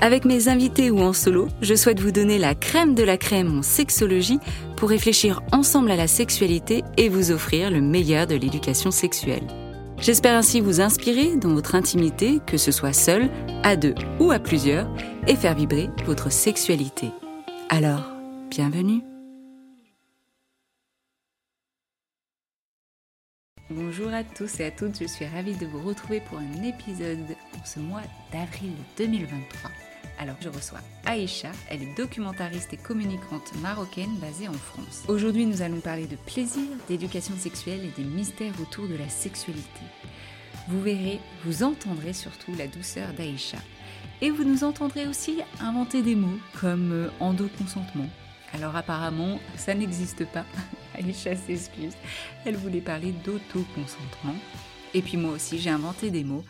Avec mes invités ou en solo, je souhaite vous donner la crème de la crème en sexologie pour réfléchir ensemble à la sexualité et vous offrir le meilleur de l'éducation sexuelle. J'espère ainsi vous inspirer dans votre intimité, que ce soit seul, à deux ou à plusieurs, et faire vibrer votre sexualité. Alors, bienvenue Bonjour à tous et à toutes, je suis ravie de vous retrouver pour un épisode en ce mois d'avril 2023. Alors je reçois Aïcha, elle est documentariste et communicante marocaine basée en France. Aujourd'hui nous allons parler de plaisir, d'éducation sexuelle et des mystères autour de la sexualité. Vous verrez, vous entendrez surtout la douceur d'Aïcha. Et vous nous entendrez aussi inventer des mots comme euh, endo-consentement. Alors apparemment, ça n'existe pas. Aïcha s'excuse. Elle voulait parler d'auto-consentement. Et puis moi aussi, j'ai inventé des mots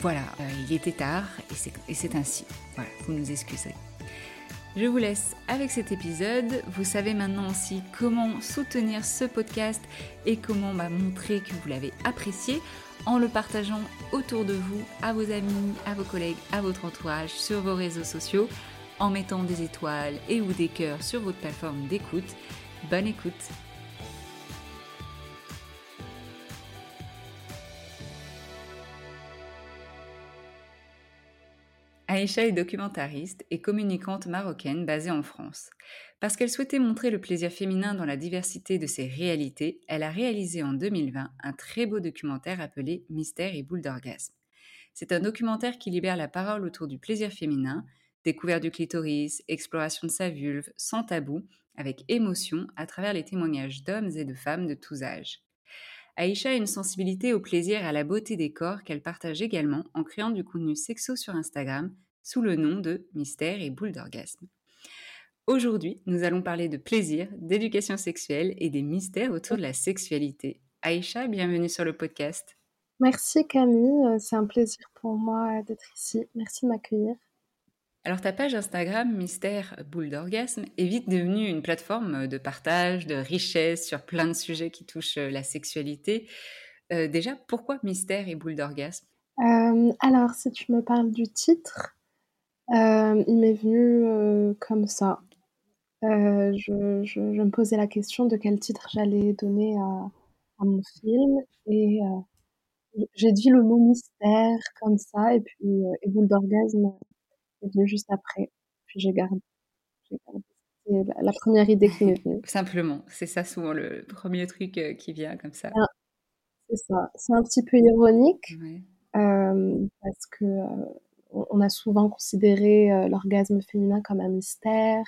voilà, euh, il était tard et c'est ainsi. Voilà, vous nous excuserez. Je vous laisse avec cet épisode. Vous savez maintenant aussi comment soutenir ce podcast et comment bah, montrer que vous l'avez apprécié en le partageant autour de vous, à vos amis, à vos collègues, à votre entourage, sur vos réseaux sociaux, en mettant des étoiles et ou des cœurs sur votre plateforme d'écoute. Bonne écoute Aïcha est documentariste et communicante marocaine basée en France. Parce qu'elle souhaitait montrer le plaisir féminin dans la diversité de ses réalités, elle a réalisé en 2020 un très beau documentaire appelé Mystère et boule d'orgasme. C'est un documentaire qui libère la parole autour du plaisir féminin, découverte du clitoris, exploration de sa vulve, sans tabou, avec émotion, à travers les témoignages d'hommes et de femmes de tous âges. Aïcha a une sensibilité au plaisir et à la beauté des corps qu'elle partage également en créant du contenu sexo sur Instagram sous le nom de Mystère et Boule d'orgasme. Aujourd'hui, nous allons parler de plaisir, d'éducation sexuelle et des mystères autour de la sexualité. Aïcha, bienvenue sur le podcast. Merci Camille, euh, c'est un plaisir pour moi d'être ici. Merci de m'accueillir. Alors ta page Instagram Mystère Boule d'orgasme est vite devenue une plateforme de partage, de richesse sur plein de sujets qui touchent euh, la sexualité. Euh, déjà, pourquoi Mystère et Boule d'orgasme? Euh, Alors, si tu me parles du titre, il m'est venu comme ça. Je, me posais la question de quel titre j'allais donner à, à, mon film et j'ai dit le mot mystère comme ça et puis et boule d'orgasme c'est venu juste après. Puis j'ai gardé. C'est la, première idée qui m'est venue. Simplement, c'est ça souvent le premier truc euh, qui vient comme ça. Ah, c'est ça. C'est un petit peu ironique euh, parce que euh, on a souvent considéré l'orgasme féminin comme un mystère,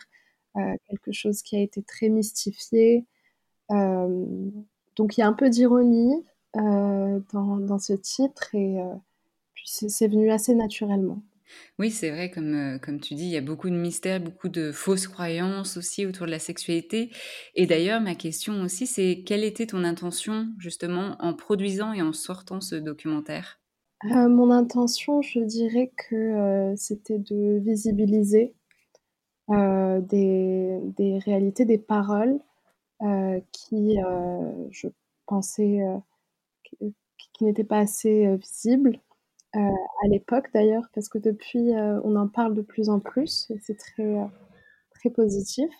quelque chose qui a été très mystifié. donc il y a un peu d'ironie dans, dans, ce titre et puis c'est venu assez naturellement. Oui, c'est vrai, comme, euh, comme tu dis, il y a beaucoup de mystères, beaucoup de fausses croyances aussi autour de la sexualité. Et d'ailleurs, ma question aussi, c'est quelle était ton intention justement en produisant et en sortant ce documentaire? Euh, Mon intention, je dirais que euh, c'était de visibiliser des, des, réalités, des paroles qui, je pensais, qui, n'étaient pas assez visibles. Euh, à l'époque d'ailleurs, parce que depuis, euh, on en parle de plus en plus et c'est très, euh, très positif.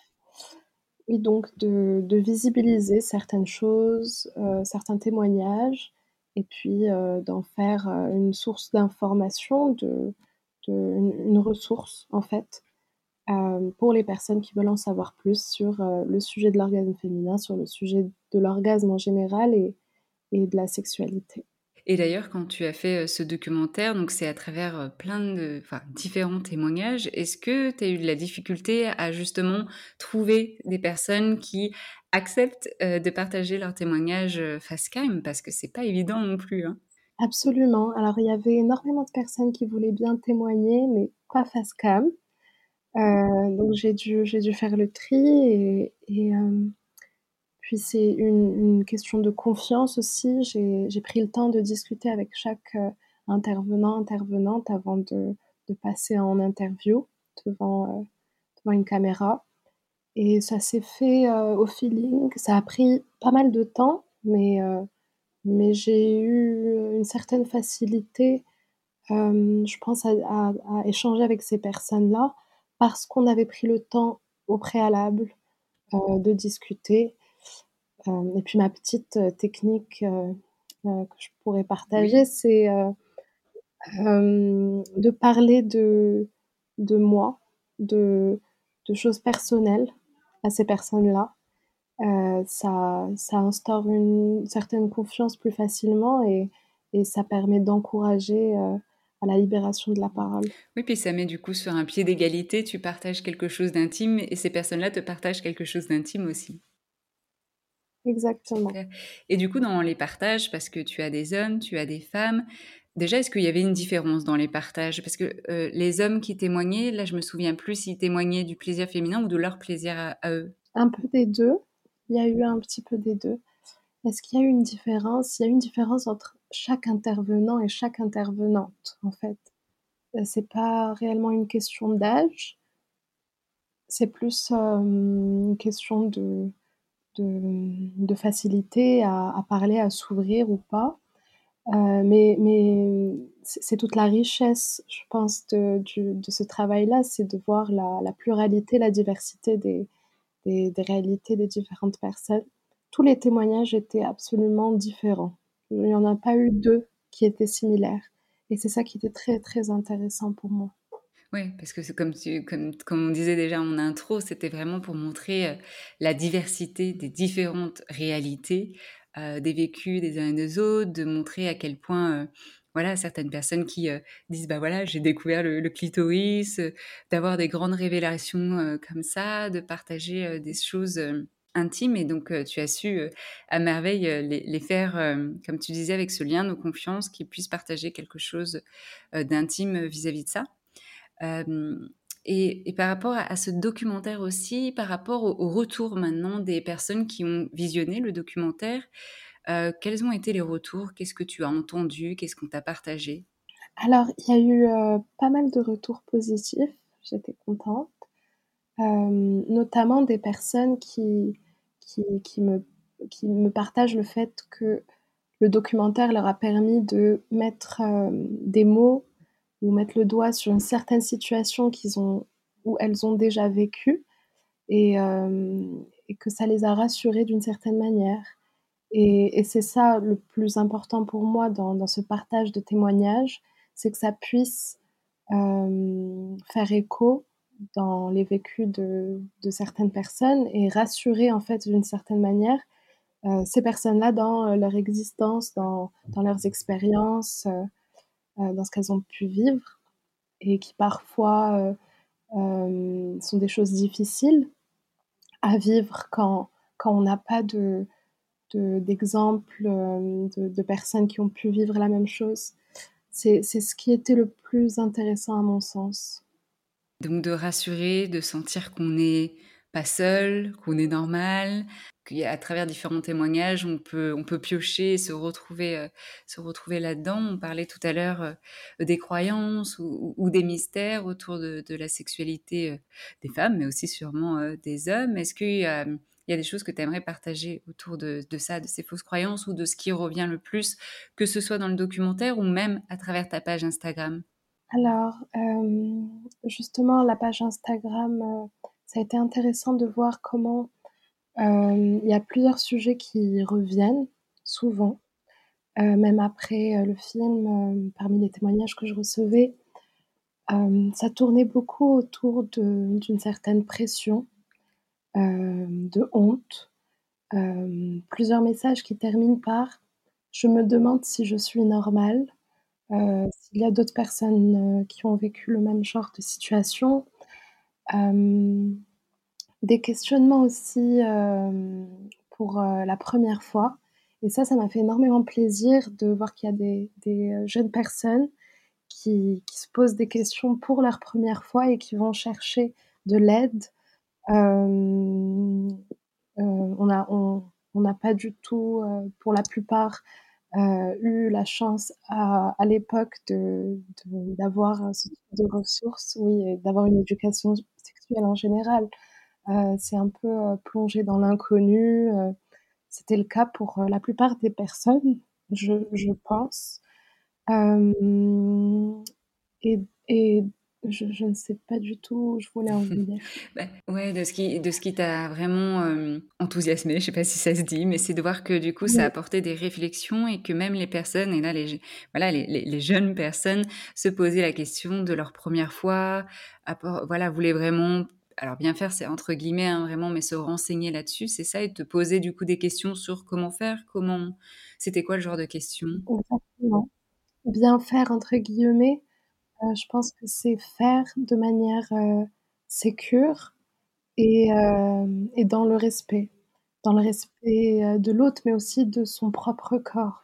Et donc de visibiliser certaines choses, certains témoignages et puis, d'en faire, une source d'information, de une ressource en fait, pour les personnes qui veulent en savoir plus sur, le sujet de l'orgasme féminin, sur le sujet de l'orgasme en général et de la sexualité. Et d'ailleurs, quand tu as fait ce documentaire, donc c'est à travers plein de, différents témoignages, est-ce que tu as eu de la difficulté à justement trouver des personnes qui acceptent de partager leurs témoignages face cam? Parce que c'est pas évident non plus. Hein. Absolument. Alors, il y avait énormément de personnes qui voulaient bien témoigner, mais pas face cam. Euh, donc, j'ai dû, faire le tri et Puis c'est une question de confiance aussi. J'ai pris le temps de discuter avec chaque, intervenant, intervenante avant de passer en interview devant, devant une caméra et ça s'est fait, au feeling. Ça a pris pas mal de temps, mais mais j'ai eu une certaine facilité, je pense à échanger avec ces personnes-là parce qu'on avait pris le temps au préalable, de discuter. Et puis ma petite, technique, que je pourrais partager, c'est, de parler de de moi, de de choses personnelles à ces personnes-là. ça ça instaure une certaine confiance plus facilement et et ça permet d'encourager, à la libération de la parole. Oui, puis ça met du coup sur un pied d'égalité, tu partages quelque chose d'intime et ces personnes-là te partagent quelque chose d'intime aussi. Exactement. Et du coup, dans les partages, parce que tu as des hommes, tu as des femmes, déjà, est-ce qu'il y avait une différence dans les partages? Parce que euh, les hommes qui témoignaient, là, je me souviens plus s'ils témoignaient du plaisir féminin ou de leur plaisir à, eux. Un peu des deux. Il y a eu un petit peu des deux. Est-ce qu'il y a eu une différence? Il y a eu une différence entre chaque intervenant et chaque intervenante, en fait. Euh, c'est pas réellement une question d'âge, c'est plus euh, une question de, de, facilité à, parler, à s'ouvrir ou pas. Euh, mais mais c'est toute la richesse, je pense, de, de ce travail-là, c'est de voir la, la, pluralité, la diversité des, des, des, réalités des différentes personnes. Tous les témoignages étaient absolument différents. Il n'y en a pas eu deux qui étaient similaires. Et c'est ça qui était très, très intéressant pour moi. Oui, parce que comme, comme, comme on disait déjà en intro, c'était vraiment pour montrer euh, la diversité des différentes réalités, euh, des vécus des uns et des autres, de montrer à quel point, euh, voilà, certaines personnes qui disent, bah voilà, j'ai découvert le, clitoris, d'avoir des grandes révélations comme ça, de partager des choses intimes. Et donc, tu as su à merveille les, les, faire, comme tu disais, avec ce lien de confiance, qu'ils puissent partager quelque chose d'intime vis-à-vis de ça. Et, par rapport à, ce documentaire aussi, par rapport au, retour maintenant des personnes qui ont visionné le documentaire, quels ont été les retours? Qu'est-ce que tu as entendu? Qu'est-ce qu'on t'a partagé? Alors, il y a eu pas mal de retours positifs. J'étais contente. notamment des personnes qui, qui, qui, me, qui me partagent le fait que le documentaire leur a permis de mettre des mots ou mettre le doigt sur une certaine situation qu'ils ont, où elles ont déjà vécu et, euh, et que ça les a rassurées d'une certaine manière. Et, c'est ça le plus important pour moi dans, dans ce partage de témoignages, c'est que ça puisse euh, faire écho dans les vécus de, de, certaines personnes et rassurer en fait d'une certaine manière euh, ces personnes-là dans leur existence, dans, dans leurs expériences. Euh, dans ce qu'elles ont pu vivre et qui parfois euh, euh, sont des choses difficiles à vivre quand, quand on n'a pas de, d'exemples de, de, personnes qui ont pu vivre la même chose. C'est, ce qui était le plus intéressant à mon sens. Donc de rassurer, de sentir qu'on n'est pas seul, qu'on est normal, à travers différents témoignages, on peut, on peut piocher et se retrouver, euh, retrouver là-dedans. On parlait tout à l'heure euh, des croyances ou, des mystères autour de, la sexualité euh, des femmes, mais aussi sûrement des hommes. Est-ce qu'il y a, y a des choses que tu aimerais partager autour de, ça, de ces fausses croyances ou de ce qui revient le plus, que ce soit dans le documentaire ou même à travers ta page Instagram? Alors, justement, la page Instagram, ça a été intéressant de voir comment il y a plusieurs sujets qui reviennent souvent, même après, le film, parmi les témoignages que je recevais, ça tournait beaucoup autour d'une certaine pression, de honte, plusieurs messages qui terminent par: «Je me demande si je suis normale», s'il y a d'autres personnes, qui ont vécu le même genre de situation. Des questionnements aussi, pour, la première fois et ça, ça m'a fait énormément plaisir de voir qu'il y a des jeunes personnes qui qui se posent des questions pour leur première fois et qui vont chercher de l'aide. on a on n'a pas du tout, pour la plupart, eu la chance à l'époque de de d'avoir ce type de ressources, oui d'avoir une éducation en général. Heu, c'est un peu, plonger dans l'inconnu, c'était le cas pour, la plupart des personnes, je pense. Je je ne sais pas du tout où je voulais en venir. Bah, ouais, de ce qui de ce qui t'a vraiment, hem, enthousiasmé, je sais pas si ça se dit, mais c'est de voir que du coup ça a apporté des réflexions et que même les personnes et là les voilà les les les jeunes personnes se posaient la question de leur première fois, appor voilà, voulaient vraiment alors «bien faire» c'est entre guillemets, hein, vraiment, mais se renseigner là-dessus, c'est ça? Et te poser du coup des questions sur comment faire? Comment c'était quoi le genre de questions? Exactement. «Bien faire» entre guillemets, heu, je pense que c'est faire de manière, heu, sécure et et dans le respect. Dans le respect, heu, de l'autre, mais aussi de son propre corps.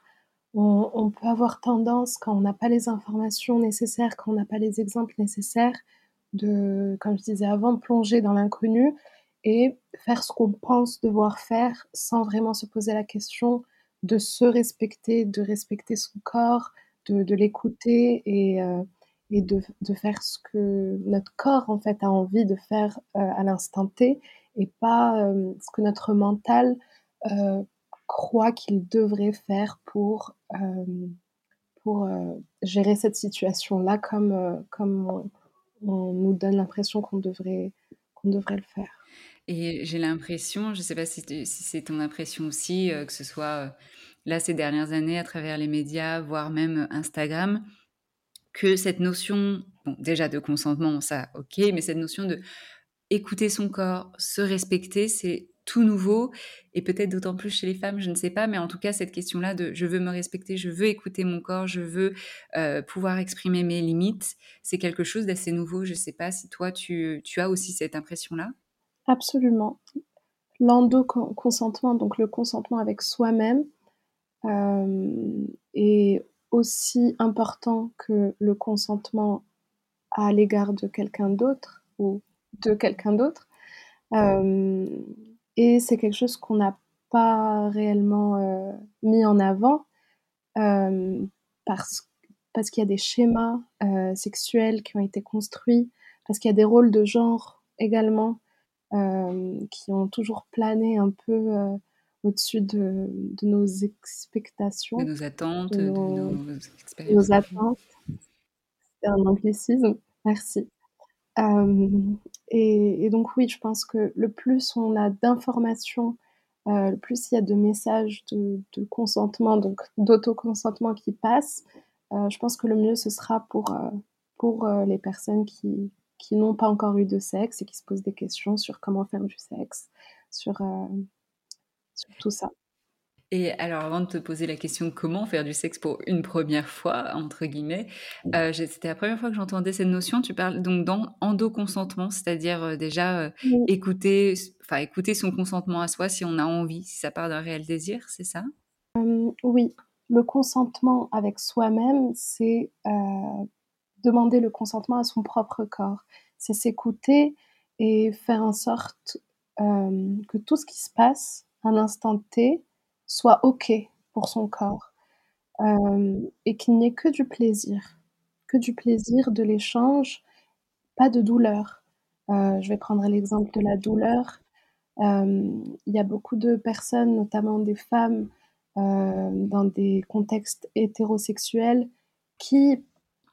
On peut avoir tendance, quand on n'a pas les informations nécessaires, quand on n'a pas les exemples nécessaires, de, comme je disais avant, plonger dans l'inconnu et faire ce qu'on pense devoir faire, sans vraiment se poser la question de se respecter, de respecter son corps, de de l'écouter et et de de faire ce que notre corps, en fait, a envie de faire, heu, à l'instant T et pas, hem, ce que notre mental, heu, croit qu'il devrait faire pour, pour, gérer cette situation-là comme, comme on nous donne l'impression qu'on devrait qu'on devrait le faire. Et j'ai l'impression, je sais pas si c'est ton impression aussi, que ce soit, là ces dernières années à travers les médias, voire même Instagram, que cette notion, bon déjà de consentement ça OK, mais cette notion d'écouter son corps, se respecter, c'est tout nouveau et peut-être d'autant plus chez les femmes, je ne sais pas, mais en tout cas cette question-là de: «Je veux me respecter, je veux écouter mon corps, je veux, heu, pouvoir exprimer mes limites», c'est quelque chose d'assez nouveau. Je sais pas si toi tu tu as aussi cette impression-là? Absolument. L'endo-con consentement, donc le consentement avec soi-même, hem, est aussi important que le consentement à l'égard de quelqu'un d'autre ou de quelqu'un d'autre. Hem et c'est quelque chose qu'on n'a pas réellement, heu, mis en avant, hem, parce parce qu'il y a des schémas, sexuels qui ont été construits, parce qu'il y a des rôles de genre également, qui ont toujours plané un peu, au-dessus de de nos De expectations, nos de attentes, de nos nos de nos expériences. Mmh attentes. C'est un anglicisme, merci. Hem et et donc oui, je pense que le plus on a d'informations, heu, le plus il y a de messages de de consentement, donc d'auto-consentement qui passent, heu, je pense que le mieux ce sera pour, pour, les personnes qui qui n'ont pas encore eu de sexe et qui se posent des questions sur comment faire du sexe, sur, heu, sur tout ça. Et alors avant de te poser la question: «Comment faire du sexe pour une première fois?» entre guillemets, heu, j'ai c'était la première fois que j'entendais cette notion. Tu parles donc d'en endo-consentement, c'est-à-dire, heu, déjà, Oui. écouter enfin écouter son consentement à soi si on a envie, si ça part d'un réel désir, c'est ça? Oui, le consentement avec soi-même, c'est, demander le consentement à son propre corps. C'est s'écouter et faire en sorte, que tout ce qui se passe à l'instant T soit OK pour son corps, hem et qu'il n'y ait que du plaisir, que du plaisir, de l'échange, pas de douleur. Heu, je vais prendre l'exemple de la douleur. Hem, il y a beaucoup de personnes, notamment des femmes, dans des contextes hétérosexuels qui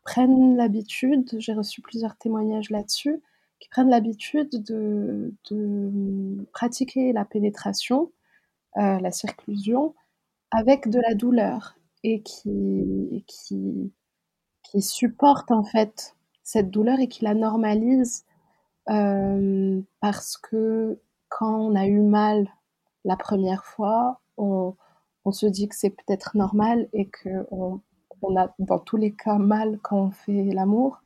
prennent l'habitude, j'ai reçu plusieurs témoignages là-dessus, qui prennent l'habitude de pratiquer la pénétration, heu, la circlusion avec de la douleur et qui qui qui supportent en fait cette douleur et qui la normalisent, hem, parce que quand on a eu mal la première fois, on on se dit que c'est peut-être normal et qu'on on a dans tous les cas mal quand on fait l'amour.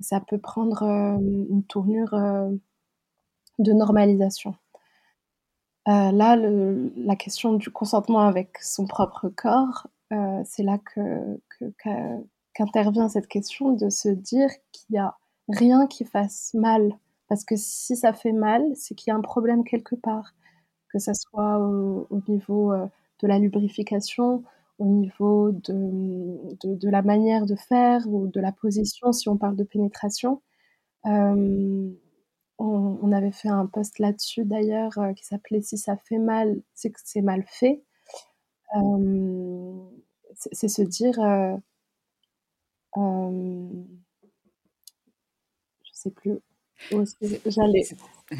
Ça peut prendre, hem, une tournure, de normalisation. Heu, là, la question du consentement avec son propre corps, heu, c'est là que que qu'intervient cette question de se dire qu'il y a rien qui fasse mal. Parce que si ça fait mal, c'est qu'il y a un problème quelque part. que ça soit au, niveau de la lubrification, au niveau de, la manière de faire ou de la position, si on parle de pénétration. On, avait fait un post là-dessus d'ailleurs qui s'appelait Si ça fait mal, c'est que c'est mal fait. c'est se dire je sais plus où j'allais.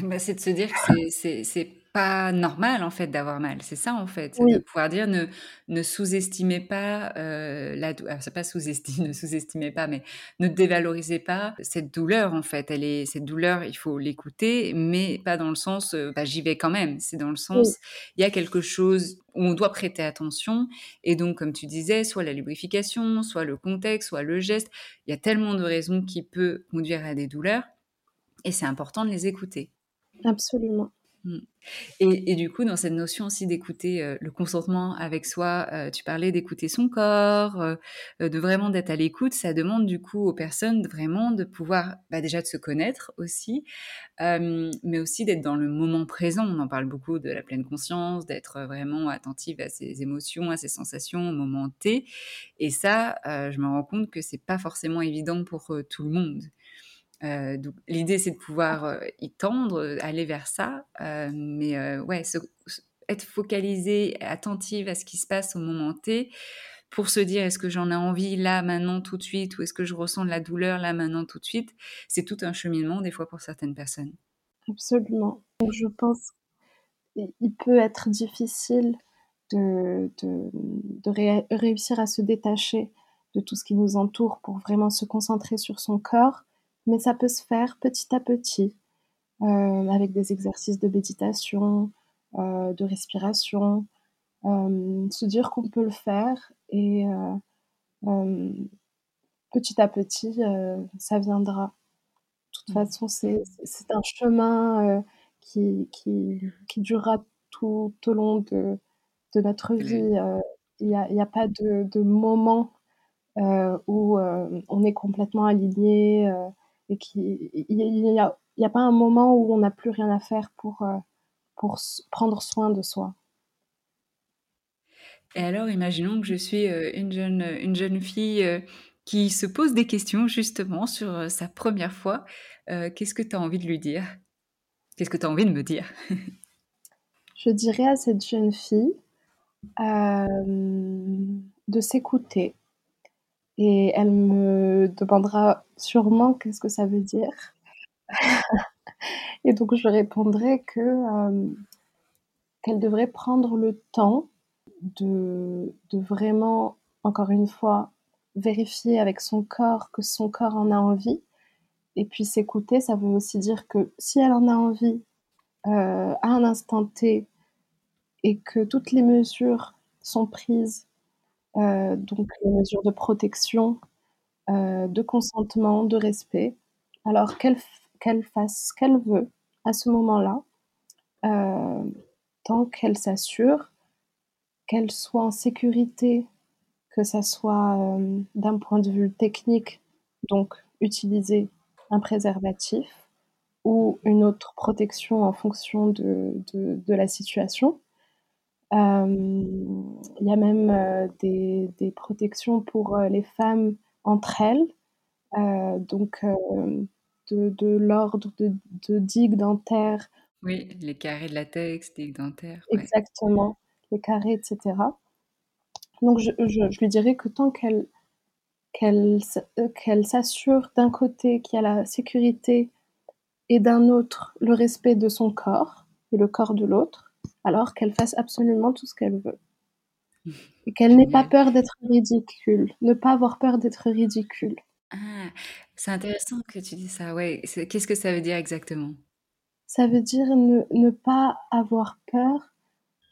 Bah, c'est de se dire que c'est pas normal en fait d'avoir mal. C'est ça en fait, de pouvoir dire ne, ne sous-estimez pas euh, la douleur. C'est pas sous-estimez, ne sous-estimez pas, mais ne dévalorisez pas cette douleur en fait. Elle est cette douleur, il faut l'écouter, mais pas dans le sens euh, bah, j'y vais quand même. C'est dans le sens il y a quelque chose où on doit prêter attention et donc comme tu disais, soit la lubrification, soit le contexte, soit le geste. Il y a tellement de raisons qui peuvent conduire à des douleurs et c'est important de les écouter. Absolument. Mmh. Et, du coup, dans cette notion aussi d'écouter euh, le consentement avec soi, euh, tu parlais d'écouter son corps, euh, de vraiment d'être à l'écoute. Ça demande du coup aux personnes vraiment de pouvoir bah, déjà de se connaître aussi, mais aussi d'être dans le moment présent. On en parle beaucoup de la pleine conscience, d'être vraiment attentive à ses émotions, à ses sensations au moment T. Et ça, je me rends compte que c'est pas forcément évident pour tout le monde. Euh, l'idée, c'est de pouvoir euh, y tendre, aller vers ça, euh, mais ouais, être focalisé, attentive à ce qui se passe au moment T, pour se dire est-ce que j'en ai envie là, maintenant, tout de suite, ou est-ce que je ressens de la douleur là, maintenant, tout de suite? C'est tout un cheminement des fois pour certaines personnes. Absolument. Je pense qu'il peut être difficile de réussir à se détacher de tout ce qui nous entoure pour vraiment se concentrer sur son corps mais ça peut se faire petit à petit, euh, avec des exercices de méditation, euh, de respiration, euh, se dire qu'on peut le faire et petit à petit, ça viendra. De toute mmh. façon, c'est un chemin qui, qui, qui, durera tout au long de, de notre vie. Il n'y a, a, pas de, de moment où on est complètement aligné et qu'il n'y a, a, pas un moment où on n'a plus rien à faire pour, euh, pour prendre soin de soi. Et alors, imaginons que je suis euh, une jeune, une jeune fille euh, qui se pose des questions justement sur sa première fois. Qu'est-ce que tu as envie de lui dire? Qu'est-ce que tu as envie de me dire? Je dirais à cette jeune fille de s'écouter, et elle me demandera sûrement qu'est-ce que ça veut dire. et donc je répondrai que euh, qu'elle devrait prendre le temps de, de vraiment, encore une fois, vérifier avec son corps que son corps en a envie. Et puis s'écouter, ça veut aussi dire que si elle en a envie euh, à un instant T et que toutes les mesures sont prises euh, donc les mesures de protection, euh, de consentement, de respect. Alors qu'elle fasse ce qu'elle veut à ce moment-là, euh, tant qu'elle s'assure qu'elle soit en sécurité, que ça soit d'un point de vue technique, donc utiliser un préservatif ou une autre protection en fonction de la situation. Euh, il y a même euh, des, des, protections pour euh, les femmes entre elles, donc de, de l'ordre de, de digues dentaires. Oui, les carrés de latex, digues dentaires. Exactement, les carrés, etc. Donc je, je, lui dirais que tant qu'elle qu'elle qu'elle s'assure d'un côté qu'il y a la sécurité et d'un autre le respect de son corps et le corps de l'autre, alors qu'elle fasse absolument tout ce qu'elle veut. Et qu'elle n'ait pas peur d'être ridicule, ne pas avoir peur d'être ridicule. Ah, c'est intéressant que tu dis ça, ouais. Qu'est-ce que ça veut dire exactement? Ça veut dire ne, pas avoir peur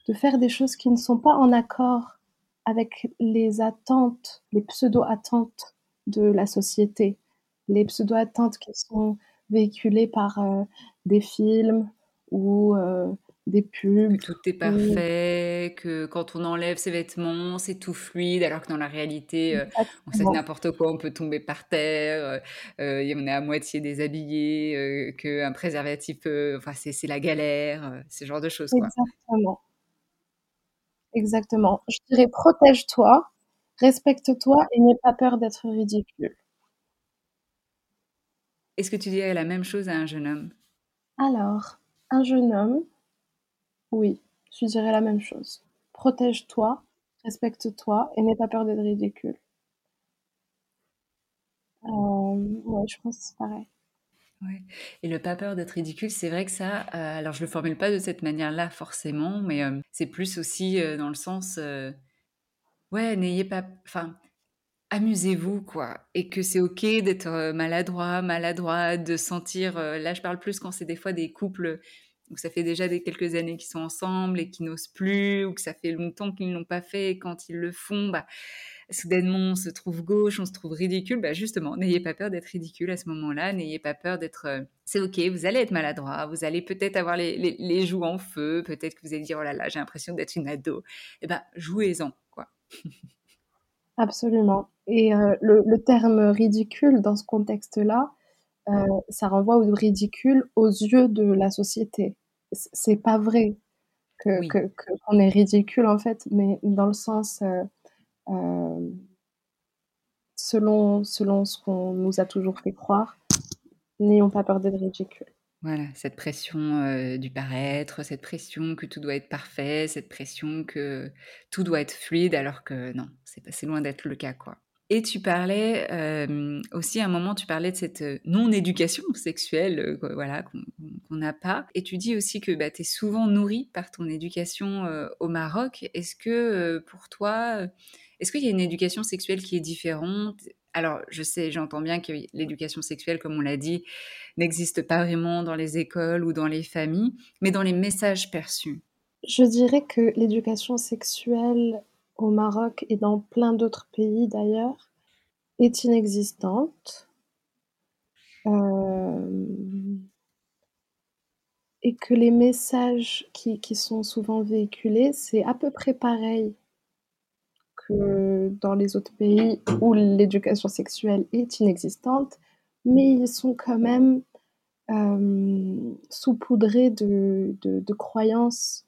de faire des choses qui ne sont pas en accord avec les attentes, les pseudo-attentes de la société, les pseudo-attentes qui sont véhiculées par euh, des films ou euh, des pubs Que tout est où parfait, que quand on enlève ses vêtements, c'est tout fluide, alors que dans la réalité, heu, on sait que n'importe quoi, on peut tomber par terre, heu, et on est à moitié déshabillé, heu, qu'un préservatif peut enfin, c'est la galère, ce genre de choses, quoi. exactement, exactement. Je dirais protège-toi, respecte-toi et n'aie pas peur d'être ridicule. Est-ce que tu dirais la même chose à un jeune homme? Alors, un jeune homme, oui, je dirais la même chose. Protège-toi, respecte-toi et n'aie pas peur d'être ridicule. Hem, ouais, je pense que c'est pareil. Ouais et le pas peur d'être ridicule, c'est vrai que ça, heu, alors je le formule pas de cette manière-là forcément, mais hem, c'est plus aussi, dans le sens, ouais, n'ayez pas enfin Amusez-vous quoi et que c'est OK d'être, heu, maladroit, de sentir, là je parle plus quand c'est des fois des couples, où ça fait déjà des quelques années qu'ils sont ensemble et qui n'osent plus ou que ça fait longtemps qu'ils ne l'ont pas fait et quand ils le font, bah, soudainement on se trouve gauche, on se trouve ridicule. Bah, justement, n'ayez pas peur d'être ridicule à ce moment-là, n'ayez pas peur d'être, heu c'est OK, vous allez être maladroit, vous allez peut-être avoir les les joues en feu, peut-être que vous allez dire: «Oh là là, j'ai l'impression d'être une ado» et ben, jouez-en quoi. Absolument et heu, le terme ridicule dans ce contexte-là, heu, ça renvoie au ridicule aux yeux de la société. C'est pas vrai que Oui. que que qu'on est ridicule en fait, mais dans le sens, heu, hem, selon selon ce qu'on nous a toujours fait croire, n'ayons pas peur d'être ridicule. Voilà, cette pression, heu, du paraître, cette pression que tout doit être parfait, cette pression que tout doit être fluide alors que non, c'est loin d'être le cas, quoi. Et tu parlais, hem, aussi à un moment, tu parlais de cette, heu, non-éducation sexuelle, que voilà, qu'on n'a pas et tu dis aussi que, bah, tu es souvent nourri par ton éducation, au Maroc. Est-ce que, pour toi, est-ce qu'il y a une éducation sexuelle qui est différente? Alors je sais, j'entends bien que l'éducation sexuelle, comme on l'a dit, n'existe pas vraiment dans les écoles ou dans les familles, mais dans les messages perçus. Je dirais que l'éducation sexuelle au Maroc et dans plein d'autres pays d'ailleurs est inexistante. Hem et que les messages qui sont souvent véhiculés, c'est à peu près pareil que dans les autres pays où l'éducation sexuelle est inexistante, mais ils sont quand même, hem, saupoudrés de croyances,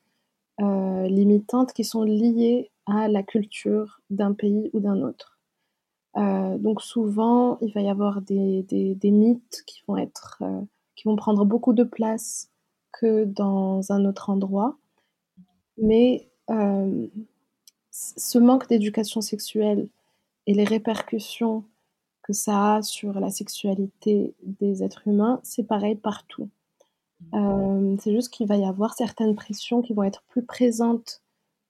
heu, limitantes qui sont liées à la culture d'un pays ou d'un autre. Heu, donc souvent, il va y avoir des mythes qui vont être, heu, qui vont prendre beaucoup de place que dans un autre endroit. Mais, c ce manque d'éducation sexuelle et les répercussions que ça a sur la sexualité des êtres humains, c'est pareil partout. C'est juste qu'il va y avoir certaines pressions qui vont être plus présentes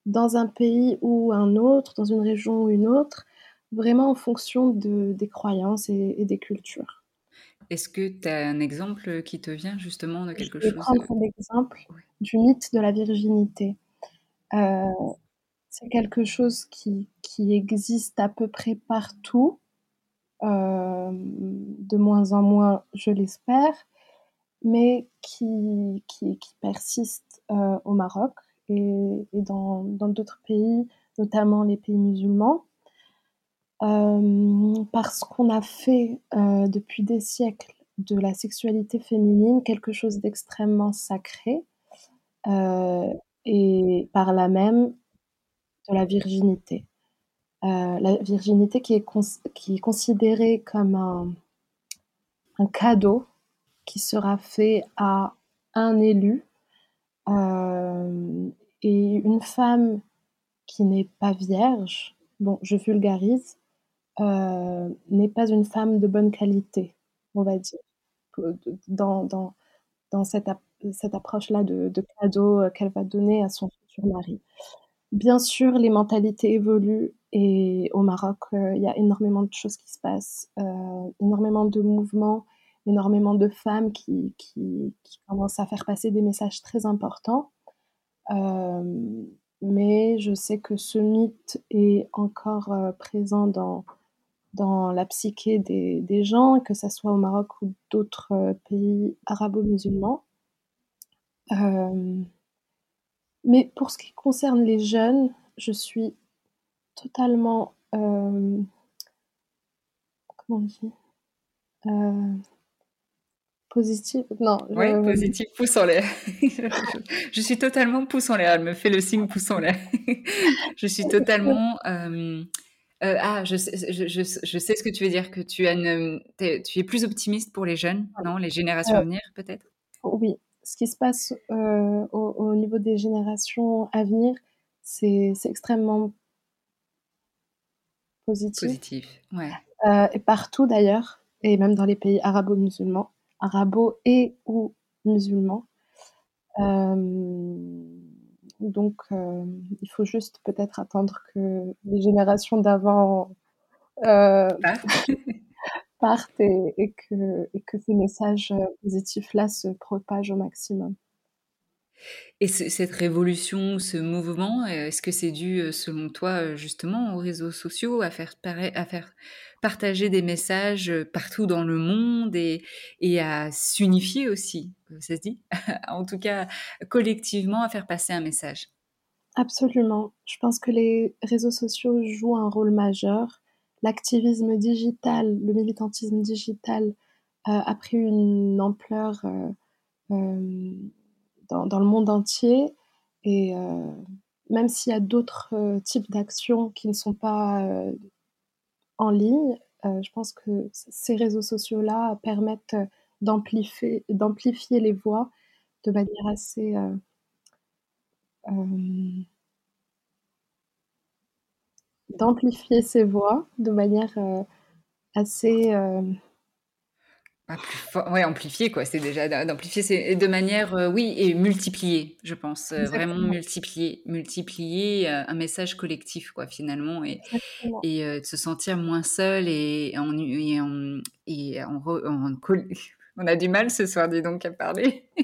dans un pays ou un autre, dans une région ou une autre, vraiment en fonction de des croyances et et des cultures. Est-ce que tu as un exemple, qui te vient justement de Je quelque vais chose, prendre heu l'exemple ouais. du mythe de la virginité. Heu, c'est quelque chose qui qui existe à peu près partout, hem, de moins en moins, je l'espère, mais qui qui qui persiste, heu, au Maroc et dans d'autres pays, notamment les pays musulmans. Hem, parce qu'on a fait, heu, depuis des siècles de la sexualité féminine quelque chose d'extrêmement sacré, heu et par là même de la virginité. La virginité qui est considérée comme un cadeau qui sera fait à un élu, et une femme qui n'est pas vierge, bon je vulgarise, heu, n'est pas une femme de bonne qualité, on va dire, dans dans dans cette cette approche-là de de cadeau, heu, qu'elle va donner à son futur mari. Bien sûr, les mentalités évoluent et au Maroc, heu, il y a énormément de choses qui se passent, énormément de mouvements, énormément de femmes qui qui qui commencent à faire passer des messages très importants. Hem, mais je sais que ce mythe est encore, heu, présent dans dans la psyché des des gens, que ça soit au Maroc ou d'autres, heu, pays arabo-musulmans. Mais pour ce qui concerne les jeunes, je suis totalement, comment on dit? Positive? Non, Ouais, je positive, pouce en l'air. Je suis totalement pouce en l'air, elle me fait le signe pouce en l'air. Je suis totalement, hem, heu, ah, je sais je je sais ce que tu veux dire, que tu as une, es tu es plus optimiste pour les jeunes, non? Les générations à Heu, venir, peut-être? oui, ce qui se passe, au au niveau des générations à venir, c'est extrêmement positif. Positif, ouais. Et partout d'ailleurs et même dans les pays arabo-musulmans, arabos et ou musulmans. Hem, donc hem, il faut juste peut-être attendre que les générations d'avant, heu, Partent? et et que et que ces messages, positifs-là se propagent au maximum. Et ce cette révolution, ce mouvement, est-ce que c'est dû, selon toi, justement aux réseaux sociaux, à faire à faire partager des messages, heu, partout dans le monde et et à s'unifier aussi? Heu, ça se dit? En tout cas, collectivement à faire passer un message. Absolument. Je pense que les réseaux sociaux jouent un rôle majeur. L'activisme digital, le militantisme digital, heu, a pris une ampleur, dans le monde entier et même s'il y a d'autres, types d'actions qui ne sont pas, en ligne, heu, je pense que ces réseaux sociaux-là permettent, heu, d'amplifé d'amplifier les voix de manière assez, heu, hem D'amplifier ces voix de manière, assez, Pas plus fort ouais, amplifier quoi, c'est déjà d'a d'amplifier, c'est de manière, heu, oui et multiplier, je pense, heu, vraiment multiplier multiplier, heu, un message collectif quoi, finalement et exactement. et de se sentir moins seul et en u et en et en re en col on a du mal ce soir, dis donc, à parler.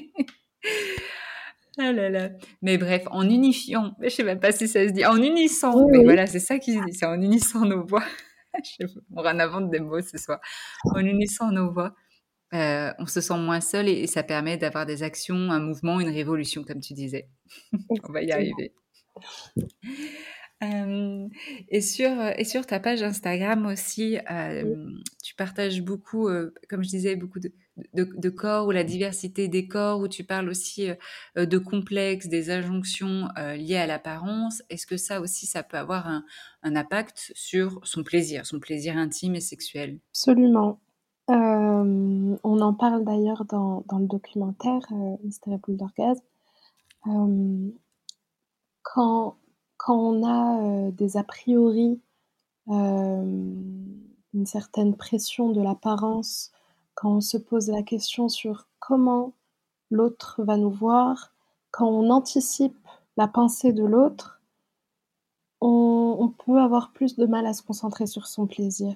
Ah là là. Mais bref, en unifiant, je sais même pas si ça se dit, en unissant, Oui, oui, voilà, c'est ça qui se dit, c'est en unissant nos voix. Je on invente des mots ce soir. En unissant nos voix, heu, on se sent moins seul et et ça permet d'avoir des actions, un mouvement, une révolution comme tu disais. On va y arriver. Hem et sur, heu et sur ta page Instagram aussi, hem, tu partages beaucoup, comme je disais, beaucoup de de de corps ou la diversité des corps, où tu parles aussi, de complexes, des injonctions, liées à l'apparence. Est-ce que ça aussi, ça peut avoir un un impact sur son plaisir, son plaisir intime et sexuel? absolument. Hem, on en parle d'ailleurs dans dans le documentaire, heu, Mystère et boule d'orgasme. Hem, quand quand on a, heu, des a priori, une certaine pression de l'apparence, quand on se pose la question sur comment l'autre va nous voir, quand on anticipe la pensée de l'autre, on peut avoir plus de mal à se concentrer sur son plaisir.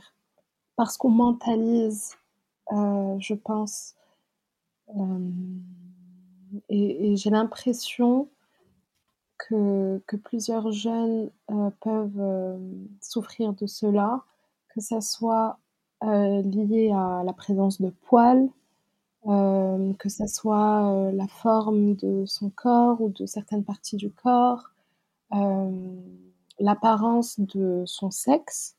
Parce qu'on mentalise, heu, je pense, hem et j'ai l'impression que que plusieurs jeunes, heu, peuvent, souffrir de cela, que ça soit, lié à la présence de poils, que ça soit, la forme de son corps ou de certaines parties du corps, l'apparence de son sexe,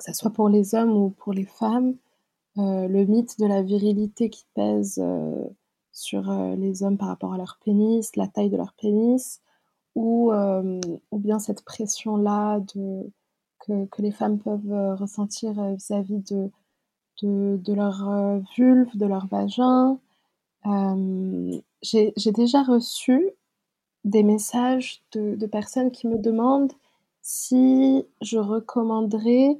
que ça soit pour les hommes ou pour les femmes, heu, le mythe de la virilité qui pèse, heu, sur, heu, les hommes par rapport à leur pénis, la taille de leur pénis ou ou bien cette pression-là de que les femmes peuvent, ressentir, vis-à-vis de de leur, vulve, de leur vagin. J'ai déjà reçu des messages de de personnes qui me demandent si je recommanderais,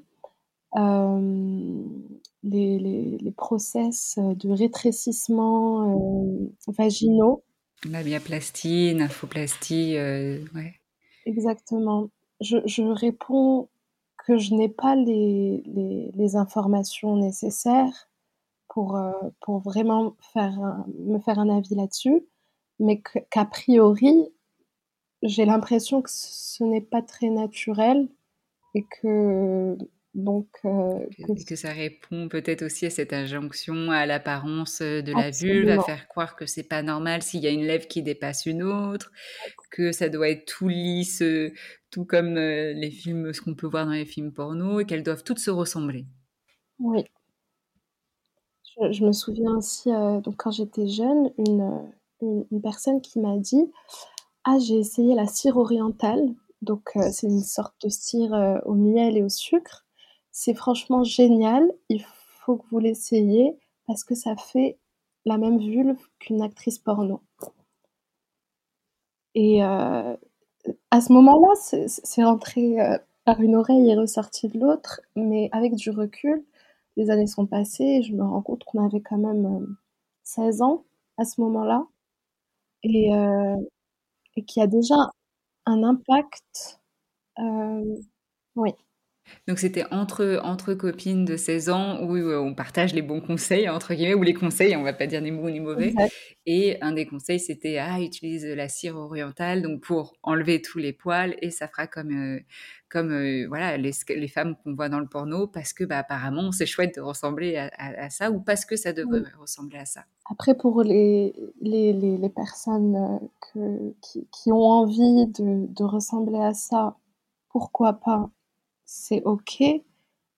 les les les process, de rétrécissement, vaginaux. Labiaplastie, nymphoplastie, heu, ouais. Exactement. Je je réponds que je n'ai pas les les les informations nécessaires pour, pour vraiment faire un me faire un avis là-dessus, mais qu'a priori, j'ai l'impression que ce n'est pas très naturel et que Donc heu, que Et que ça répond peut-être aussi à cette injonction à l'apparence, heu, de la vulve, à faire croire que c'est pas normal s'il y a une lèvre qui dépasse une autre, que ça doit être tout lisse, heu, tout comme, heu, les films ce qu'on peut voir dans les films porno et qu'elles doivent toutes se ressembler? oui. Je je me souviens aussi, donc quand j'étais jeune, une, heu, une une personne qui m'a dit: «Ah, j'ai essayé la cire orientale», donc c'est une sorte de cire, au miel et au sucre. «C'est franchement génial, il faut que vous l'essayiez parce que ça fait la même vulve qu'une actrice porno» et heu, à ce moment-là, c'est rentré, heu, par une oreille et ressorti de l'autre, mais avec du recul, les années sont passées et je me rends compte qu'on avait quand même, hem, 16 ans à ce moment-là. Et heu et qu'il y a déjà un impact, hem oui, Donc c'était entre entre copines de 16 ans où, heu, on partage «les bons conseils» entre guillemets ou les conseils, on va pas dire ni bons ni mauvais exact, et un des conseils c'était: «Ah utilise, la cire orientale donc pour enlever tous les poils et ça fera comme, heu, comme, heu, voilà les les femmes qu'on voit dans le porno parce que, bah, apparemment c'est chouette de ressembler à à à ça ou parce que ça devrait oui. ressembler à ça». Après pour les les les les personnes, que qui qui ont envie de de ressembler à ça, pourquoi pas? C'est OK.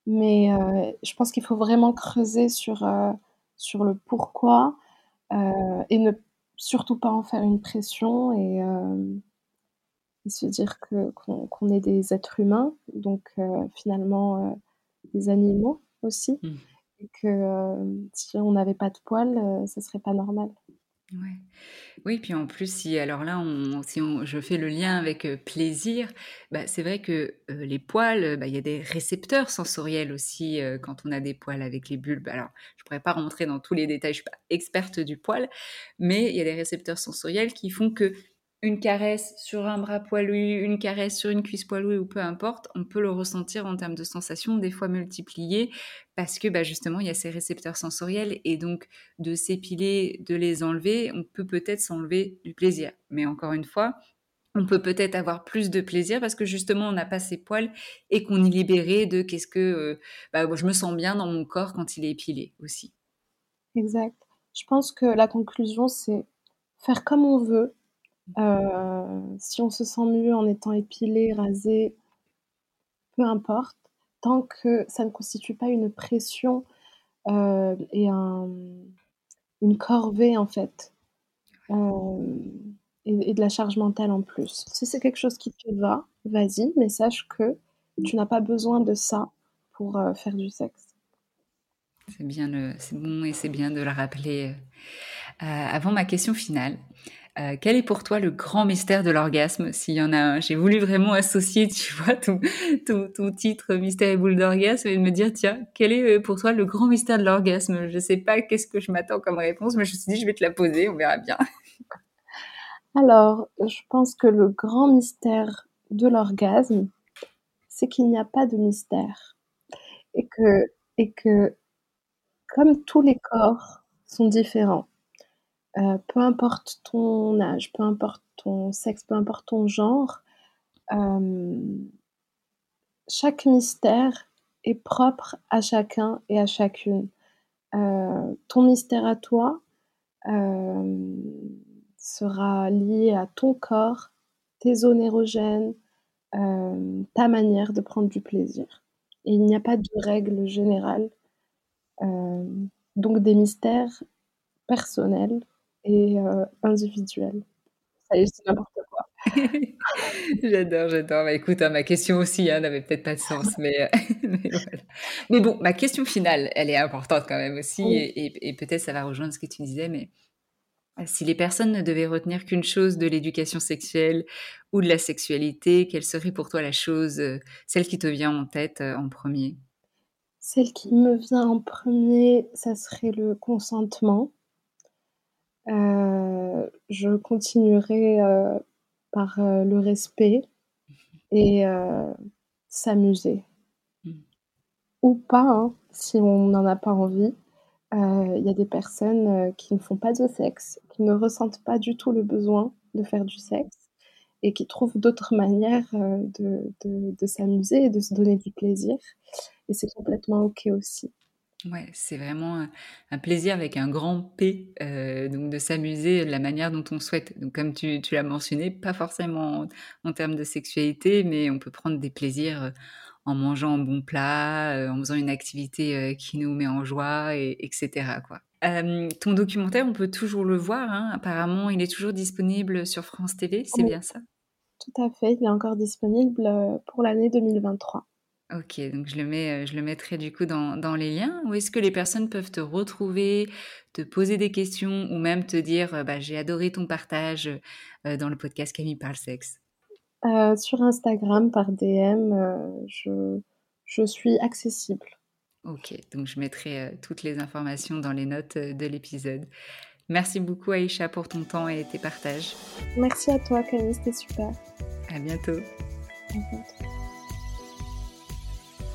Mais heu, je pense qu'il faut vraiment creuser sur, sur le pourquoi, heu et ne surtout pas en faire une pression et se dire que qu'on qu'on est des êtres humains, donc finalement, des animaux aussi Mmh. et que, si on n'avait pas de poils, ça serait pas normal. Ouais. Oui, puis en plus, si alors là, on si on je fais le lien avec, heu, plaisir, bah, c'est vrai que, heu, les poils, bah, il y a des récepteurs sensoriels aussi, heu, quand on a des poils avec les bulbes. Alors, je pourrais pas rentrer dans tous les détails, je suis pas experte du poil, mais il y a des récepteurs sensoriels qui font que une caresse sur un bras poilu, une caresse sur une cuisse poilue ou peu importe, on peut le ressentir en termes de sensations, des fois multipliées parce que, bah, justement, il y a ces récepteurs sensoriels et donc de s'épiler, de les enlever, on peut peut-être s'enlever du plaisir. Mais encore une fois, on peut peut-être avoir plus de plaisir parce que justement on n'a pas ces poils et qu'on est libéré de qu'est-ce que, heu, bah, je me sens bien dans mon corps quand il est épilé aussi. Exact. Je pense que la conclusion, c'est faire comme on veut. Heu, si on se sent mieux en étant épilé, rasé, peu importe, tant que ça ne constitue pas une pression, heu et un une corvée en fait, hem et de la charge mentale en plus. Si c'est quelque chose qui te va, vas-y, mais sache que tu n'as pas besoin de ça pour, faire du sexe. C'est bien c'est bon et c'est bien de le rappeler, avant ma question finale, heu, quel est pour toi le grand mystère de l'orgasme? S'il y en a un? J'ai voulu vraiment associer, tu vois, ton ton titre «Mystère et boule d'orgasme» et de me dire: «Tiens, quel est, heu, pour toi le grand mystère de l'orgasme?» je sais pas qu'est-ce que je m'attends comme réponse, mais je me suis dit: «Je vais te la poser, on verra bien». Alors, je pense que le grand mystère de l'orgasme, c'est qu'il n'y a pas de mystère et que et que comme tous les corps sont différents, heu, peu importe ton âge, peu importe ton sexe, peu importe ton genre, hem, chaque mystère est propre à chacun et à chacune. Heu, ton mystère à toi, sera lié à ton corps, tes zones érogènes, ta manière de prendre du plaisir il n'y a pas de règle générale, donc des mystères personnels et heu, individuels. Ça y est, je dis n'importe quoi. J'adore, j'adore. Bah, écoute, hein, ma question aussi, hein, n'avait peut-être pas de sens, mais, heu, mais voilà. Mais bon, ma question finale, elle est importante quand même aussi Oui. et et et peut-être ça va rejoindre ce que tu disais, mais euh, si les personnes ne devaient retenir qu'une chose de l'éducation sexuelle ou de la sexualité, quelle serait pour toi la chose, heu, celle qui te vient en tête, heu, en premier? Celle qui me vient en premier, ça serait le consentement. Heu, je continuerai, heu, par, heu, le respect et s'amuser Mmh. ou pas, hein, si on n'en a pas envie. Il y a des personnes, qui ne font pas de sexe, qui ne ressentent pas du tout le besoin de faire du sexe et qui trouvent d'autres manières de, de, de s'amuser et de se donner du plaisir. Et c'est complètement OK aussi. Ouais, c'est vraiment un, plaisir avec un grand P, donc de s'amuser de la manière dont on souhaite. Donc comme tu, tu l'as mentionné, pas forcément en, termes de sexualité, mais on peut prendre des plaisirs en mangeant un bon plat, en faisant une activité qui nous met en joie, et, etc. Quoi. ton documentaire, on peut toujours le voir. Hein. Apparemment, il est toujours disponible sur France TV, c'est bien ça? Tout à fait, il est encore disponible pour l'année 2023. Ok, donc je le, mets, je le mettrai du coup dans, dans les liens. Où est-ce que les personnes peuvent te retrouver, te poser des questions ou même te dire bah, j'ai adoré ton partage dans le podcast Camille parle sexe? Euh, Sur Instagram, par DM, je, je suis accessible. Ok, donc je mettrai toutes les informations dans les notes de l'épisode. Merci beaucoup Aïcha pour ton temps et tes partages. Merci à toi Camille, c'était super. À bientôt. À bientôt.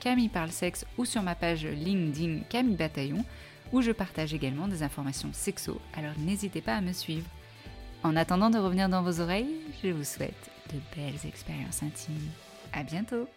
Camille parle sexe ou sur ma page LinkedIn Camille Bataillon où je partage également des informations sexo, alors n'hésitez pas à me suivre. En attendant de revenir dans vos oreilles, je vous souhaite de belles expériences intimes. À bientôt!